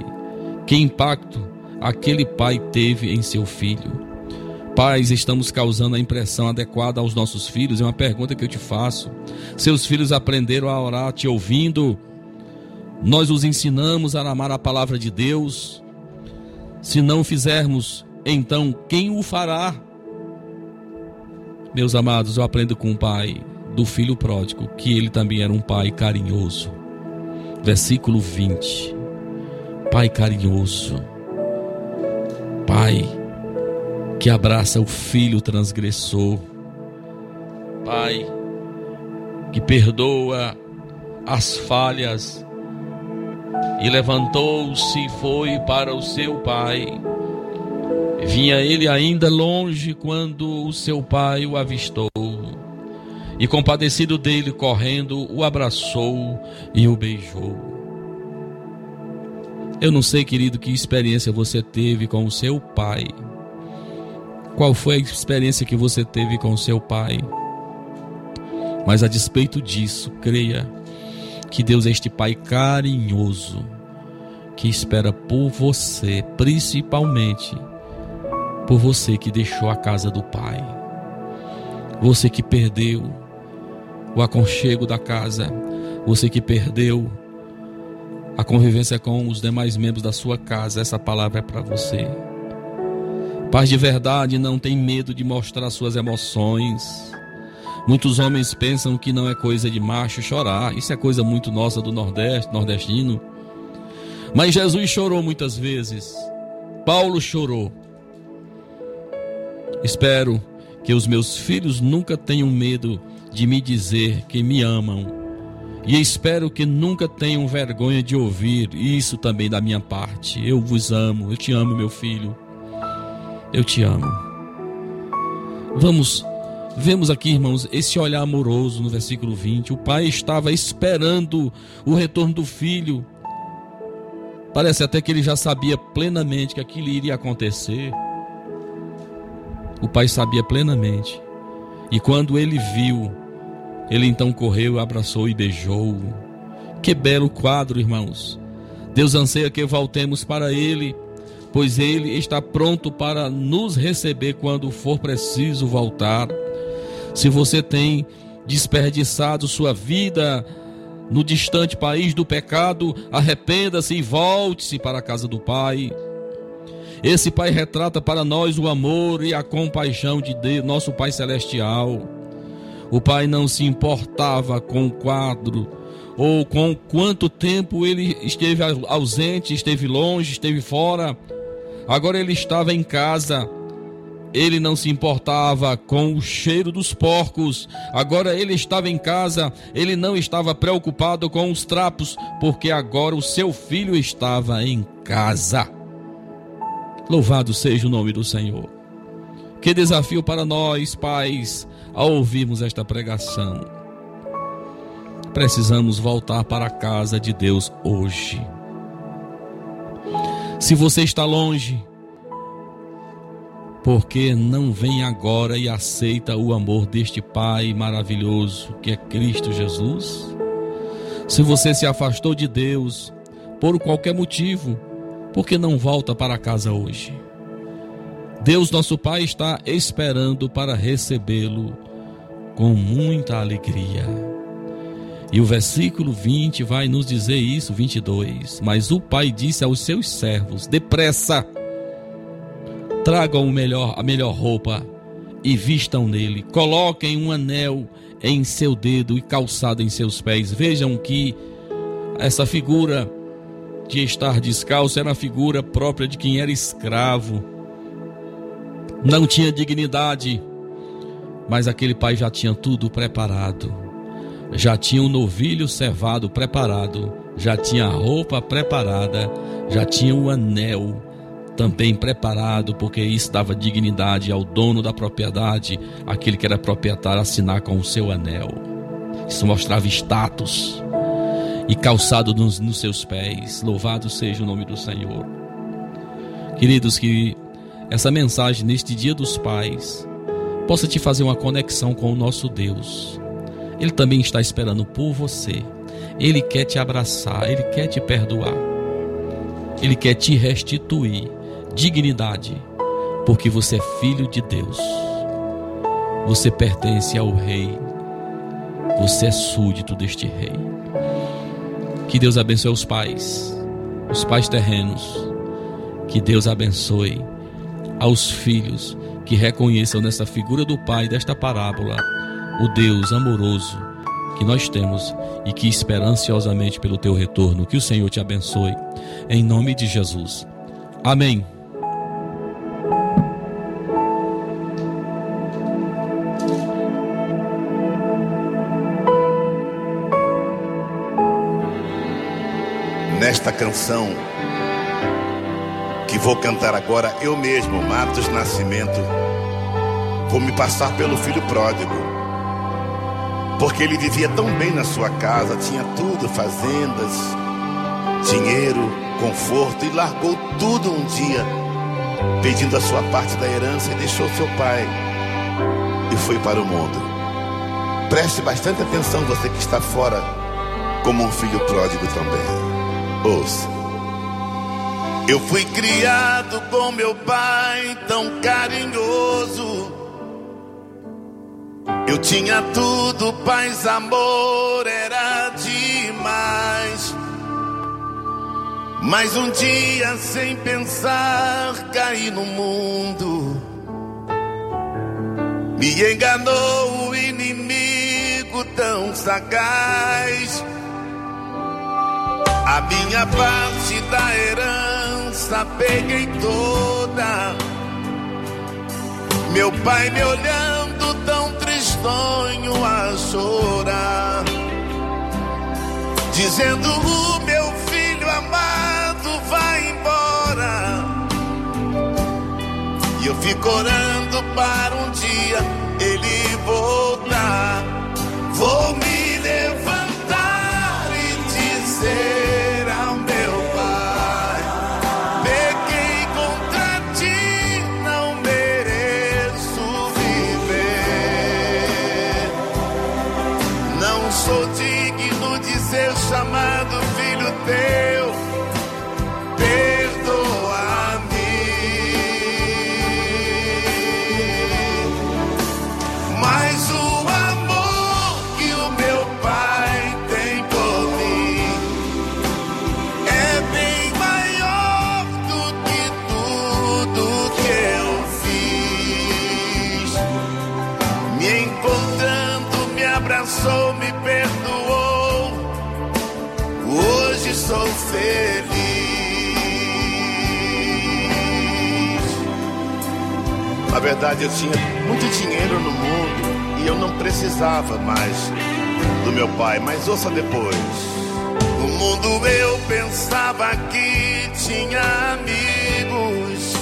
Que impacto aquele pai teve em seu filho? Pais, estamos causando a impressão adequada aos nossos filhos? É uma pergunta que eu te faço. Seus filhos aprenderam a orar te ouvindo? Nós os ensinamos a amar a palavra de Deus? Se não fizermos, então quem o fará? Meus amados, eu aprendo com o pai do filho pródigo que ele também era um pai carinhoso. Versículo 20. Pai carinhoso. Pai que abraça o filho transgressor. Pai que perdoa as falhas e levantou-se e foi para o seu pai. Vinha ele ainda longe quando o seu pai o avistou. E compadecido dele, correndo, o abraçou e o beijou. Eu não sei, querido, que experiência você teve com o seu pai. Qual foi a experiência que você teve com o seu pai? Mas a despeito disso, creia que Deus é este pai carinhoso que espera por você, principalmente por você que deixou a casa do pai. Você que perdeu o aconchego da casa, você que perdeu a convivência com os demais membros da sua casa, essa palavra é para você. Paz de verdade não tem medo de mostrar suas emoções. Muitos homens pensam que não é coisa de macho chorar. Isso é coisa muito nossa do Nordeste, nordestino. Mas Jesus chorou muitas vezes. Paulo chorou. Espero que os meus filhos nunca tenham medo de me dizer que me amam. E espero que nunca tenham vergonha de ouvir isso também da minha parte. Eu vos amo, eu te amo, meu filho. Eu te amo. Vamos, vemos aqui, irmãos, esse olhar amoroso no versículo 20. O pai estava esperando o retorno do filho. Parece até que ele já sabia plenamente que aquilo iria acontecer. O pai sabia plenamente. E quando ele viu, ele então correu, abraçou e beijou. Que belo quadro, irmãos. Deus anseia que voltemos para ele pois ele está pronto para nos receber quando for preciso voltar. Se você tem desperdiçado sua vida no distante país do pecado, arrependa-se e volte-se para a casa do Pai. Esse Pai retrata para nós o amor e a compaixão de Deus, nosso Pai Celestial. O Pai não se importava com o quadro ou com quanto tempo ele esteve ausente, esteve longe, esteve fora. Agora ele estava em casa. Ele não se importava com o cheiro dos porcos. Agora ele estava em casa. Ele não estava preocupado com os trapos, porque agora o seu filho estava em casa. Louvado seja o nome do Senhor. Que desafio para nós, pais, ao ouvirmos esta pregação. Precisamos voltar para a casa de Deus hoje. Se você está longe, porque não vem agora e aceita o amor deste Pai maravilhoso que é Cristo Jesus? Se você se afastou de Deus por qualquer motivo, por que não volta para casa hoje? Deus, nosso Pai, está esperando para recebê-lo com muita alegria. E o versículo 20 vai nos dizer isso, 22. Mas o pai disse aos seus servos: Depressa, tragam o melhor, a melhor roupa e vistam nele. Coloquem um anel em seu dedo e calçado em seus pés. Vejam que essa figura de estar descalço era a figura própria de quem era escravo. Não tinha dignidade, mas aquele pai já tinha tudo preparado. Já tinha o um novilho cevado preparado, já tinha a roupa preparada, já tinha o anel também preparado, porque isso dava dignidade ao dono da propriedade, aquele que era proprietário, assinar com o seu anel. Isso mostrava status. E calçado nos, nos seus pés, louvado seja o nome do Senhor. Queridos, que essa mensagem neste Dia dos Pais possa te fazer uma conexão com o nosso Deus. Ele também está esperando por você. Ele quer te abraçar, ele quer te perdoar. Ele quer te restituir dignidade, porque você é filho de Deus. Você pertence ao Rei. Você é súdito deste Rei. Que Deus abençoe os pais, os pais terrenos. Que Deus abençoe aos filhos que reconheçam nessa figura do Pai desta parábola o Deus amoroso que nós temos e que espera ansiosamente pelo teu retorno. Que o Senhor te abençoe. Em nome de Jesus. Amém. Nesta canção que vou cantar agora, eu mesmo, Matos Nascimento, vou me passar pelo filho pródigo. Porque ele vivia tão bem na sua casa, tinha tudo, fazendas, dinheiro, conforto, e largou tudo um dia, pedindo a sua parte da herança e deixou seu pai e foi para o mundo. Preste bastante atenção, você que está fora, como um filho pródigo também. Ouça. Eu fui criado com meu pai tão carinhoso. Eu tinha tudo, paz, amor, era demais. Mas um dia, sem pensar, caí no mundo. Me enganou o inimigo tão sagaz. A minha parte da herança peguei toda. Meu pai me olhando tão tristonho a chorar, dizendo: O meu filho amado vai embora. E eu fico orando para um dia ele voltar. Vou me levantar e dizer verdade, eu tinha muito dinheiro no mundo e eu não precisava mais do meu pai. Mas ouça depois. No mundo eu pensava que tinha amigos.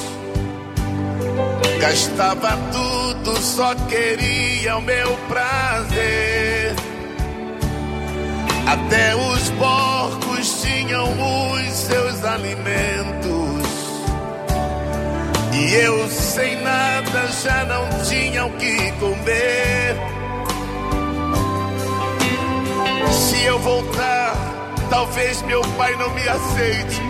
Gastava tudo, só queria o meu prazer. Até os porcos tinham os seus alimentos. E eu sem nada já não tinha o que comer. Se eu voltar, talvez meu pai não me aceite.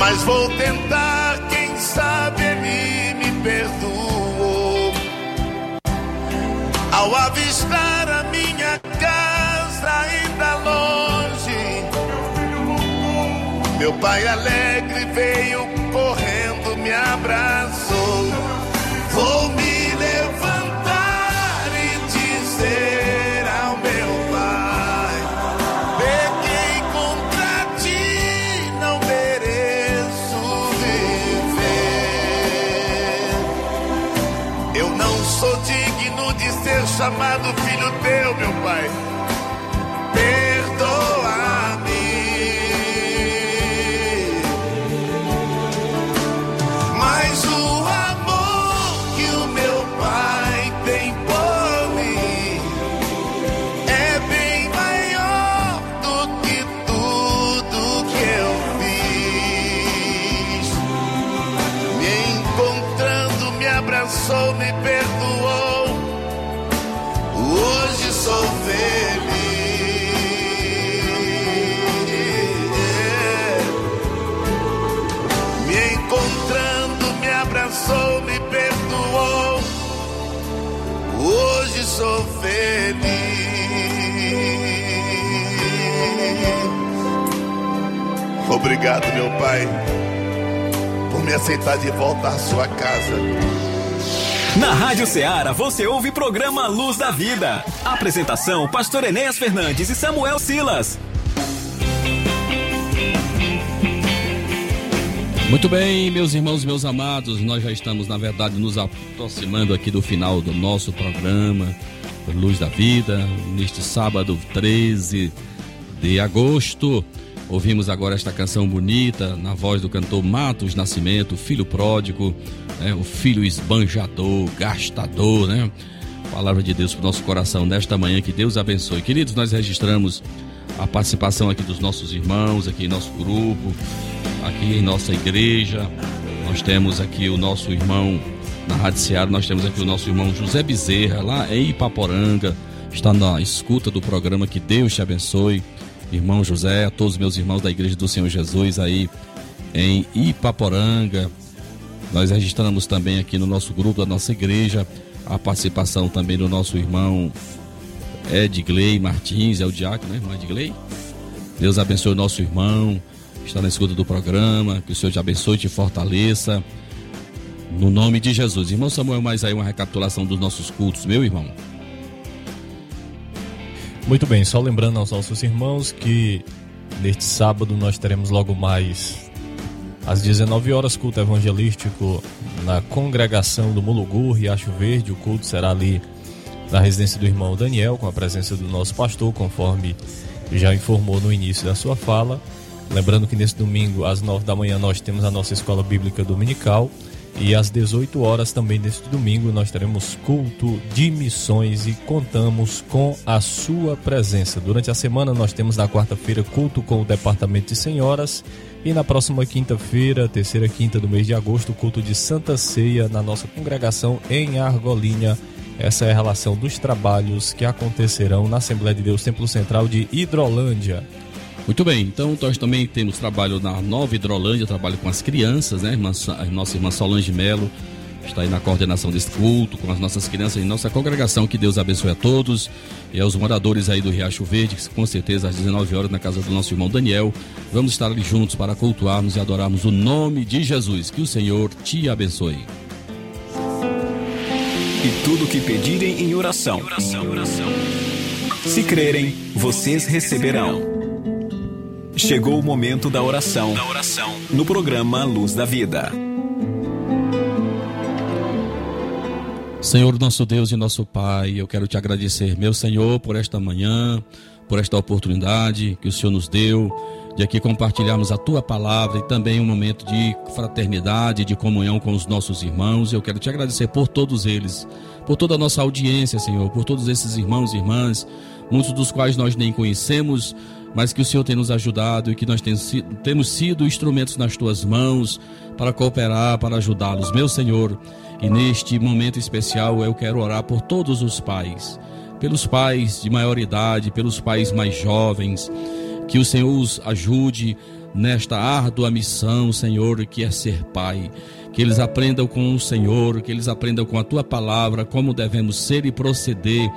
Mas vou tentar, quem sabe ele me perdoou. Ao avistar a minha casa ainda longe, meu pai alegre veio correndo, me abraçou. Vou me levantar e dizer ao meu pai: Peguei contra ti, não mereço viver. Eu não sou digno de ser chamado filho teu, meu pai. Obrigado, meu Pai, por me aceitar de volta à sua casa. Na Rádio Ceará você ouve programa Luz da Vida. Apresentação: Pastor Enéas Fernandes e Samuel Silas. Muito bem, meus irmãos, meus amados, nós já estamos, na verdade, nos aproximando aqui do final do nosso programa Luz da Vida, neste sábado 13 de agosto. Ouvimos agora esta canção bonita na voz do cantor Matos Nascimento, filho pródigo, né, o filho esbanjador, gastador, né? Palavra de Deus para o nosso coração nesta manhã, que Deus abençoe. Queridos, nós registramos a participação aqui dos nossos irmãos, aqui em nosso grupo, aqui em nossa igreja. Nós temos aqui o nosso irmão na Rádio Seara, nós temos aqui o nosso irmão José Bezerra, lá em Ipaporanga, está na escuta do programa. Que Deus te abençoe, irmão José, a todos os meus irmãos da Igreja do Senhor Jesus aí em Ipaporanga. Nós registramos também aqui no nosso grupo da nossa igreja a participação também do nosso irmão Edgley Martins, é o diácono, né, irmão Edgley? Deus abençoe o nosso irmão, está na escuta do programa, que o Senhor te abençoe e te fortaleça. No nome de Jesus. Irmão Samuel, mais aí uma recapitulação dos nossos cultos, meu irmão. Muito bem, só lembrando aos nossos irmãos que neste sábado nós teremos logo mais às 19 horas culto evangelístico na congregação do Mulugu, Riacho Verde. O culto será ali na residência do irmão Daniel, com a presença do nosso pastor, conforme já informou no início da sua fala. Lembrando que nesse domingo, às 9 da manhã, nós temos a nossa escola bíblica dominical. E às 18 horas também neste domingo nós teremos culto de missões e contamos com a sua presença. Durante a semana nós temos na quarta-feira culto com o departamento de senhoras e na próxima quinta-feira, terceira quinta do mês de agosto, culto de Santa Ceia na nossa congregação em Argolinha. Essa é a relação dos trabalhos que acontecerão na Assembleia de Deus Templo Central de Hidrolândia. Muito bem, então nós também temos trabalho na Nova Hidrolândia, trabalho com as crianças, né? Irmã, a nossa irmã Solange Melo está aí na coordenação desse culto com as nossas crianças em nossa congregação. Que Deus abençoe a todos e aos moradores aí do Riacho Verde, que com certeza às 19 horas na casa do nosso irmão Daniel, vamos estar ali juntos para cultuarmos e adorarmos o nome de Jesus. Que o Senhor te abençoe. E tudo que pedirem em oração. Se crerem, vocês receberão. Chegou o momento da oração. No programa Luz da Vida. Senhor nosso Deus e nosso Pai, eu quero te agradecer, meu Senhor, por esta manhã, por esta oportunidade que o Senhor nos deu de aqui compartilharmos a tua palavra e também um momento de fraternidade, de comunhão com os nossos irmãos. Eu quero te agradecer por todos eles, por toda a nossa audiência, Senhor, por todos esses irmãos e irmãs, muitos dos quais nós nem conhecemos, mas que o Senhor tem nos ajudado e que nós temos sido instrumentos nas tuas mãos para cooperar, para ajudá-los. Meu Senhor, e neste momento especial eu quero orar por todos os pais, pelos pais de maior idade, pelos pais mais jovens, que o Senhor os ajude nesta árdua missão, Senhor, que é ser pai. Que eles aprendam com o Senhor, que eles aprendam com a tua palavra como devemos ser e proceder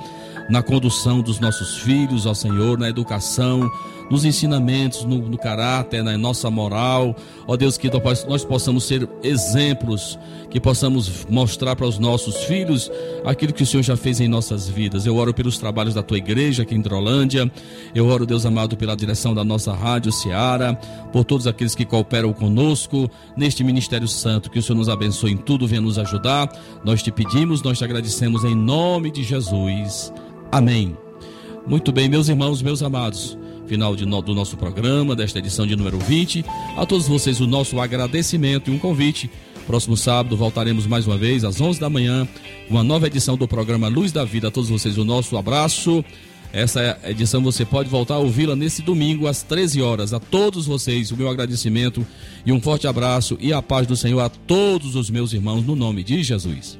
na condução dos nossos filhos, ó Senhor, na educação, nos ensinamentos, no, no caráter, na nossa moral. Ó Deus, que nós possamos ser exemplos, que possamos mostrar para os nossos filhos aquilo que o Senhor já fez em nossas vidas. Eu oro pelos trabalhos da tua igreja aqui em Drolândia. Eu oro, Deus amado, pela direção da nossa rádio Seara, por todos aqueles que cooperam conosco neste ministério santo. Que o Senhor nos abençoe em tudo, venha nos ajudar. Nós te pedimos, nós te agradecemos em nome de Jesus. Amém. Muito bem, meus irmãos, meus amados final de, do nosso programa, desta edição de número 20. A todos vocês o nosso agradecimento e um convite. Próximo sábado voltaremos mais uma vez às 11 da manhã, uma nova edição do programa Luz da Vida. A todos vocês o nosso abraço. Essa edição você pode voltar a ouvi-la nesse domingo às 13 horas. A todos vocês o meu agradecimento e um forte abraço e a paz do Senhor a todos os meus irmãos no nome de Jesus.